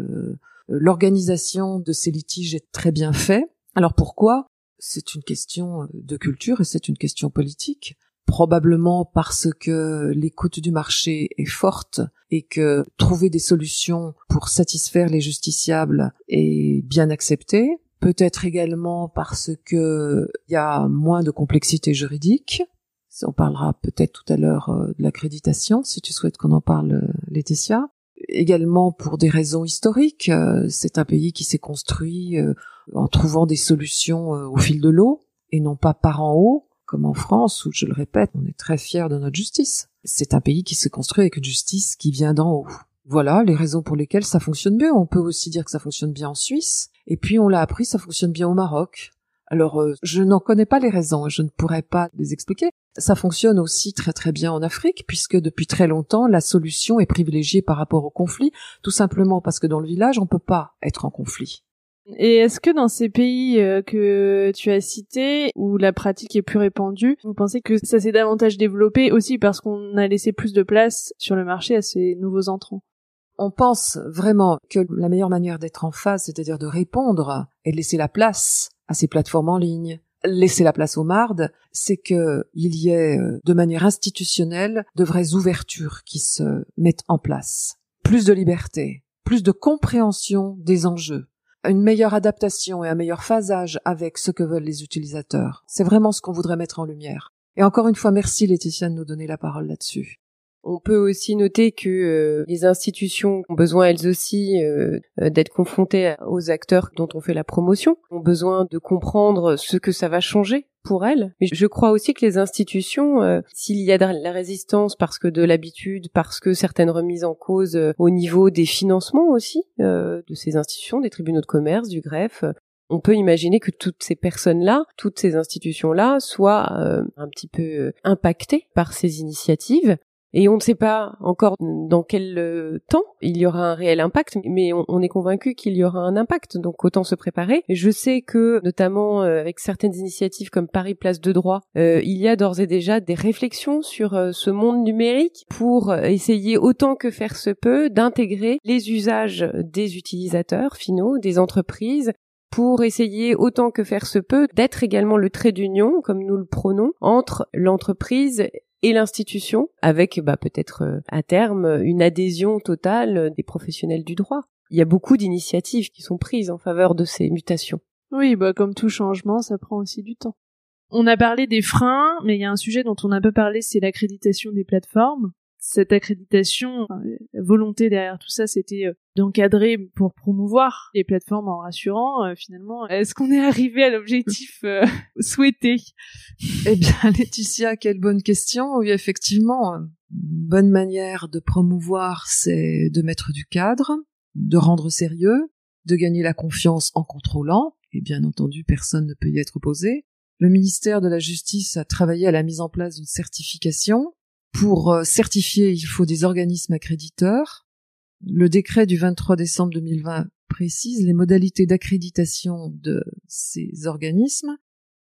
Speaker 2: L'organisation de ces litiges est très bien faite. Alors pourquoi? C'est une question euh, de culture et c'est une question politique. Probablement parce que l'écoute du marché est forte et que trouver des solutions pour satisfaire les justiciables est bien accepté. Peut-être également parce que il y a moins de complexité juridique. On parlera peut-être tout à l'heure euh, de l'accréditation, si tu souhaites qu'on en parle, euh, Laetitia également pour des raisons historiques. Euh, c'est un pays qui s'est construit en trouvant des solutions au fil de l'eau et non pas par en haut, comme en France où, je le répète, on est très fiers de notre justice. C'est un pays qui s'est construit avec une justice qui vient d'en haut. Voilà les raisons pour lesquelles ça fonctionne bien. On peut aussi dire que ça fonctionne bien en Suisse. Et puis on l'a appris, ça fonctionne bien au Maroc. Alors, euh, je n'en connais pas les raisons, je ne pourrais pas les expliquer. Ça fonctionne aussi très très bien en Afrique, puisque depuis très longtemps, la solution est privilégiée par rapport au conflit, tout simplement parce que dans le village, on peut pas être en conflit.
Speaker 1: Et est-ce que dans ces pays euh, que tu as cités, où la pratique est plus répandue, vous pensez que ça s'est davantage développé aussi parce qu'on a laissé plus de place sur le marché à ces nouveaux entrants?
Speaker 2: On pense vraiment que la meilleure manière d'être en phase, c'est-à-dire de répondre et de laisser la place à ces plateformes en ligne, laisser la place aux mardes, c'est que il y ait euh, de manière institutionnelle de vraies ouvertures qui se mettent en place. Plus de liberté, plus de compréhension des enjeux, une meilleure adaptation et un meilleur phasage avec ce que veulent les utilisateurs. C'est vraiment ce qu'on voudrait mettre en lumière. Et encore une fois, merci Laetitia de nous donner la parole là-dessus.
Speaker 3: On peut aussi noter que euh, les institutions ont besoin elles aussi euh, euh, d'être confrontées aux acteurs dont on fait la promotion, ont besoin de comprendre ce que ça va changer pour elles. Mais je crois aussi que les institutions, s'il y a de la résistance parce que de l'habitude, parce que certaines remises en cause au niveau des financements aussi de ces institutions, des tribunaux de commerce, du greffe, on peut imaginer que toutes ces personnes-là, toutes ces institutions-là soient un petit peu impactées par ces initiatives et on ne sait pas encore dans quel euh, temps il y aura un réel impact, mais on, est convaincu qu'il y aura un impact, donc autant se préparer. je sais que, notamment euh, avec certaines initiatives comme Paris Place de Droit, euh, il y a d'ores et déjà des réflexions sur ce monde numérique pour essayer autant que faire se peut d'intégrer les usages des utilisateurs finaux, des entreprises, pour essayer autant que faire se peut d'être également le trait d'union, comme nous le prônons, entre l'entreprise et l'institution, avec bah, peut-être euh, à terme une adhésion totale des professionnels du droit. il y a beaucoup d'initiatives qui sont prises en faveur de ces mutations.
Speaker 1: Oui, bah comme tout changement, ça prend aussi du temps. On a parlé des freins, mais il y a un sujet dont on a peu parlé, c'est l'accréditation des plateformes cette accréditation, la volonté derrière tout ça, c'était euh, d'encadrer pour promouvoir les plateformes en rassurant euh, finalement. Est-ce qu'on est arrivé à l'objectif euh, souhaité?
Speaker 2: Eh bien, Laetitia, quelle bonne question. Oui, effectivement, une bonne manière de promouvoir, c'est de mettre du cadre, de rendre sérieux, de gagner la confiance en contrôlant, et bien entendu, personne ne peut y être opposé. Le ministère de la Justice a travaillé à la mise en place d'une certification pour euh, certifier, il faut des organismes accréditeurs. Le décret du 23 décembre 2020 précise les modalités d'accréditation de ces organismes.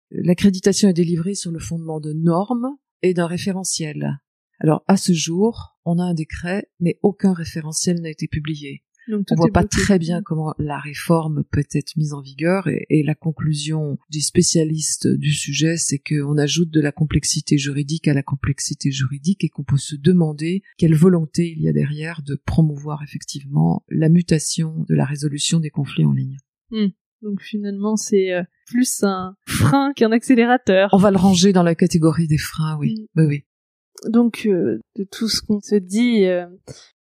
Speaker 2: L'accréditation est délivrée sur le fondement de normes et d'un référentiel. Alors, à ce jour, on a un décret, mais aucun référentiel n'a été publié. Donc, on voit pas très bien comment la réforme peut être mise en vigueur et, la conclusion des spécialistes du sujet, c'est qu'on ajoute de la complexité juridique à la complexité juridique et qu'on peut se demander quelle volonté il y a derrière de promouvoir effectivement la mutation de la résolution des conflits en ligne.
Speaker 1: Hmm. Donc finalement, c'est euh, plus un frein qu'un accélérateur.
Speaker 2: On va le ranger dans la catégorie des freins, oui. Hmm. Oui, oui.
Speaker 1: Donc, euh, de tout ce qu'on se dit, euh,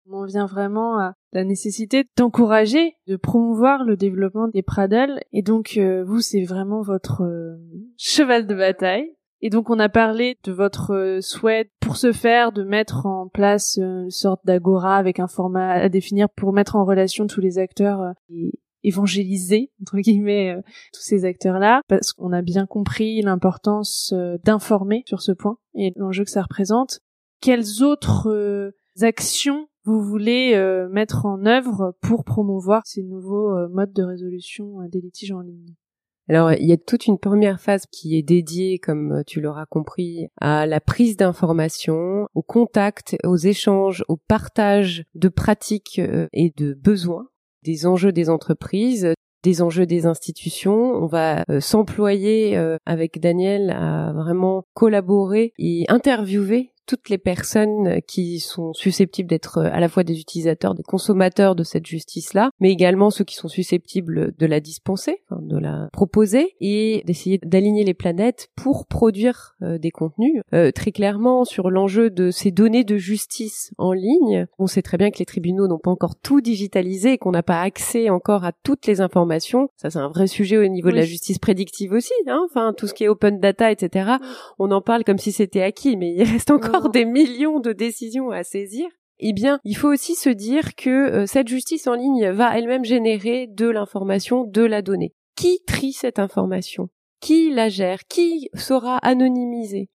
Speaker 1: on vient vraiment à la nécessité d'encourager, de promouvoir le développement des Pradel. Et donc, euh, vous, c'est vraiment votre euh, cheval de bataille. Et donc, on a parlé de votre euh, souhait pour ce faire de mettre en place une sorte d'agora avec un format à définir pour mettre en relation tous les acteurs et évangéliser entre guillemets tous ces acteurs-là parce qu'on a bien compris l'importance d'informer sur ce point et l'enjeu que ça représente. Quelles autres actions vous voulez euh, mettre en œuvre pour promouvoir ces nouveaux euh, modes de résolution euh, des litiges en ligne?
Speaker 3: Alors, il y a toute une première phase qui est dédiée, comme tu l'auras compris, à la prise d'informations, au contact, aux échanges, au partage de pratiques et de besoins, des enjeux des entreprises, des enjeux des institutions. On va s'employer avec Daniel à vraiment collaborer et interviewer toutes les personnes qui sont susceptibles d'être euh, à la fois des utilisateurs, des consommateurs de cette justice-là, mais également ceux qui sont susceptibles de la dispenser, de la proposer, et d'essayer d'aligner les planètes pour produire euh, des contenus. Euh, très clairement, sur l'enjeu de ces données de justice en ligne, on sait très bien que les tribunaux n'ont pas encore tout digitalisé et qu'on n'a pas accès encore à toutes les informations. Ça, c'est un vrai sujet au niveau de la justice prédictive aussi. Hein enfin, tout ce qui est open data, etc. On en parle comme si c'était acquis, mais il reste encore des millions de décisions à saisir, eh bien, il faut aussi se dire que euh, cette justice en ligne va elle-même générer de l'information, de la donnée. Qui trie cette information? Qui la gère? Qui sera anonymisé?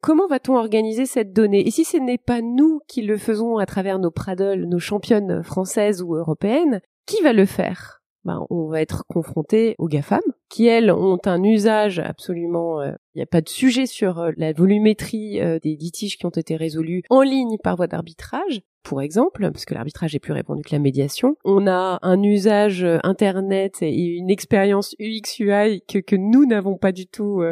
Speaker 3: Comment va-t-on organiser cette donnée? Et si ce n'est pas nous qui le faisons à travers nos Pradle, nos championnes françaises ou européennes, qui va le faire? Ben, on va être confronté aux GAFAM, qui elles ont un usage absolument, il euh, n'y a pas de sujet sur euh, la volumétrie euh, des litiges qui ont été résolus en ligne par voie d'arbitrage, pour exemple, parce que l'arbitrage est plus répandu que la médiation. On a un usage internet et une expérience UX/UI que nous n'avons pas du tout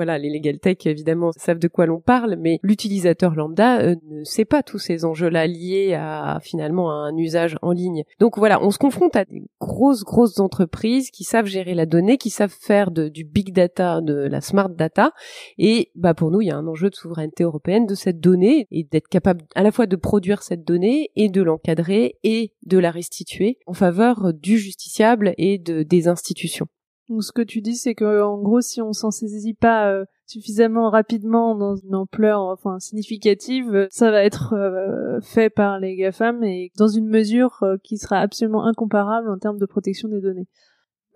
Speaker 3: voilà, les legal tech évidemment savent de quoi l'on parle, mais l'utilisateur lambda euh, ne sait pas tous ces enjeux-là liés à finalement à un usage en ligne. Donc voilà, on se confronte à des grosses grosses entreprises qui savent gérer la donnée, qui savent faire du big data, de la smart data, et bah pour nous il y a un enjeu de souveraineté européenne de cette donnée et d'être capable à la fois de produire cette donnée et de l'encadrer et de la restituer en faveur du justiciable et de des institutions.
Speaker 1: Donc ce que tu dis, c'est que en gros, si on s'en saisit pas euh, suffisamment rapidement dans une ampleur enfin significative, ça va être euh, fait par les GAFAM et dans une mesure euh, qui sera absolument incomparable en termes de protection des données.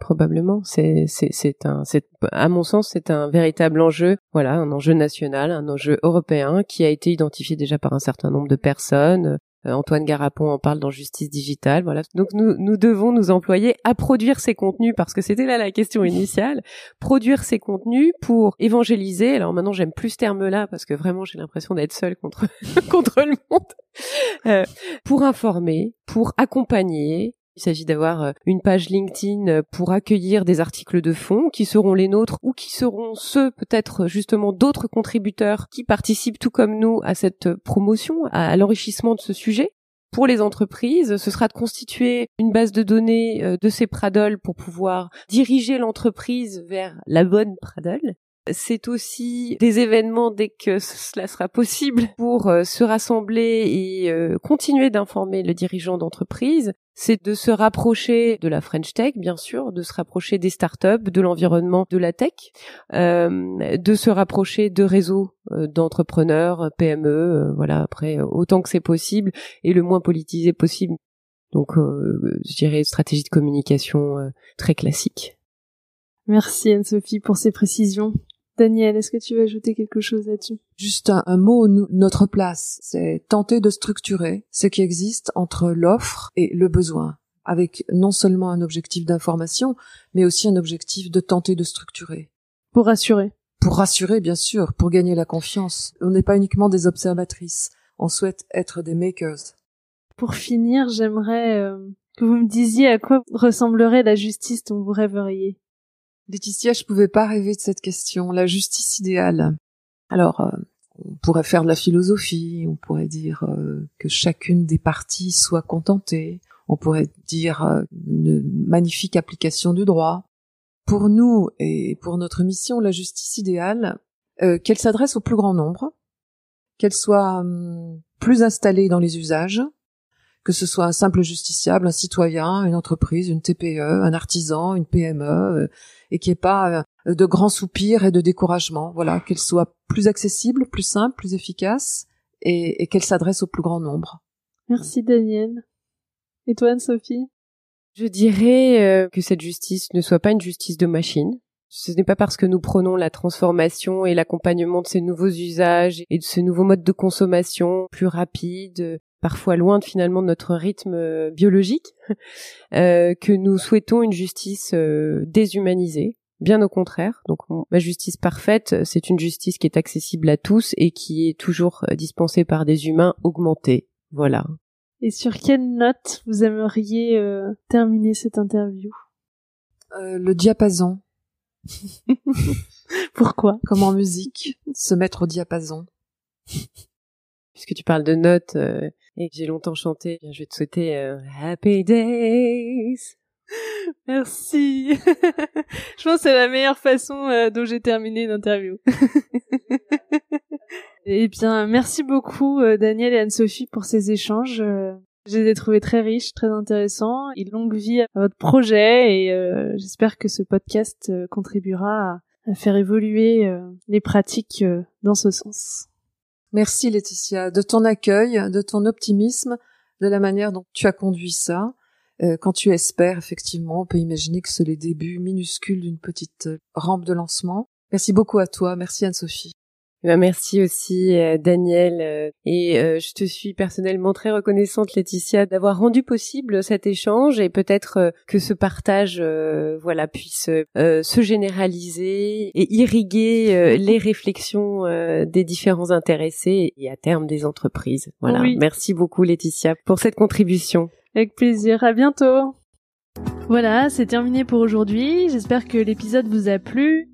Speaker 3: Probablement, c'est c'est un c'est à mon sens c'est un véritable enjeu, voilà, un enjeu national, un enjeu européen qui a été identifié déjà par un certain nombre de personnes, Antoine Garapon en parle dans Justice Digitale. Voilà. Donc nous, nous devons nous employer à produire ces contenus parce que c'était là la question initiale. produire ces contenus pour évangéliser. Alors maintenant j'aime plus ce terme-là parce que vraiment j'ai l'impression d'être seule contre contre le monde. Euh, pour informer, pour accompagner, il s'agit d'avoir euh, une page LinkedIn euh, pour accueillir des articles de fond qui seront les nôtres ou qui seront ceux peut-être justement d'autres contributeurs qui participent tout comme nous à cette promotion, à l'enrichissement de ce sujet pour les entreprises, ce sera de constituer une base de données euh, de ces Pradol pour pouvoir diriger l'entreprise vers la bonne Pradol. C'est aussi des événements dès que cela sera possible pour se rassembler et continuer d'informer le dirigeant d'entreprise. C'est de se rapprocher de la French Tech, bien sûr, de se rapprocher des startups, de l'environnement de la tech, euh, de se rapprocher de réseaux d'entrepreneurs, PME, voilà, après, autant que c'est possible et le moins politisé possible. Donc, je dirais stratégie de communication très classique.
Speaker 1: Merci Anne-Sophie pour ces précisions. Daniel, est-ce que tu veux ajouter quelque chose là-dessus?
Speaker 2: Juste un, mot, notre place, c'est tenter de structurer ce qui existe entre l'offre et le besoin, avec non seulement un objectif d'information, mais aussi un objectif de tenter de structurer.
Speaker 1: Pour rassurer.
Speaker 2: Pour rassurer, bien sûr, pour gagner la confiance. On n'est pas uniquement des observatrices, on souhaite être des makers.
Speaker 1: Pour finir, j'aimerais euh, que vous me disiez à quoi ressemblerait la justice dont vous rêveriez.
Speaker 2: Laetitia, je pouvais pas rêver de cette question. La justice idéale. Alors, euh, on pourrait faire de la philosophie, on pourrait dire euh, que chacune des parties soit contentée, on pourrait dire euh, une magnifique application du droit. Pour nous et pour notre mission, la justice idéale, qu'elle s'adresse au plus grand nombre, qu'elle soit hum, plus installée dans les usages, que ce soit un simple justiciable, un citoyen, une entreprise, une TPE, un artisan, une PME, et qu'il n'y ait pas euh, de grands soupirs et de découragement. Voilà, qu'elle soit plus accessible, plus simple, plus efficace et, qu'elle s'adresse au plus grand nombre.
Speaker 1: Merci Daniel. Et toi Anne-Sophie?
Speaker 3: Je dirais euh, que cette justice ne soit pas une justice de machine. Ce n'est pas parce que nous prenons la transformation et l'accompagnement de ces nouveaux usages et de ce nouveau mode de consommation plus rapide, parfois loin de, finalement de notre rythme euh, biologique, euh, que nous souhaitons une justice euh, déshumanisée. Bien au contraire. Donc ma justice parfaite, c'est une justice qui est accessible à tous et qui est toujours dispensée par des humains augmentés. Voilà.
Speaker 1: Et sur quelle note vous aimeriez terminer cette interview?
Speaker 2: Le diapason.
Speaker 1: Pourquoi?
Speaker 2: Comme en musique, se mettre au diapason.
Speaker 3: Puisque tu parles de notes, et que j'ai longtemps chanté, je vais te souhaiter euh, Happy Days.
Speaker 1: Merci. je pense que c'est la meilleure façon euh, dont j'ai terminé l'interview. eh bien, merci beaucoup euh, Daniel et Anne-Sophie pour ces échanges. je les ai trouvés très riches, très intéressants. Et longue vie à votre projet et j'espère que ce podcast contribuera à faire évoluer les pratiques dans ce sens.
Speaker 2: Merci Laetitia de ton accueil, de ton optimisme, de la manière dont tu as conduit ça. Euh, quand tu espères, effectivement, on peut imaginer que c'est les débuts minuscules d'une petite euh, rampe de lancement. Merci beaucoup à toi. Merci Anne-Sophie.
Speaker 3: Eh ben, merci aussi euh, Daniel euh, et euh, je te suis personnellement très reconnaissante Laetitia d'avoir rendu possible cet échange et peut-être que ce partage voilà puisse se généraliser et irriguer les réflexions des différents intéressés et à terme des entreprises. Voilà. Merci beaucoup Laetitia pour cette contribution.
Speaker 1: Avec plaisir. À bientôt. Voilà, c'est terminé pour aujourd'hui. J'espère que l'épisode vous a plu.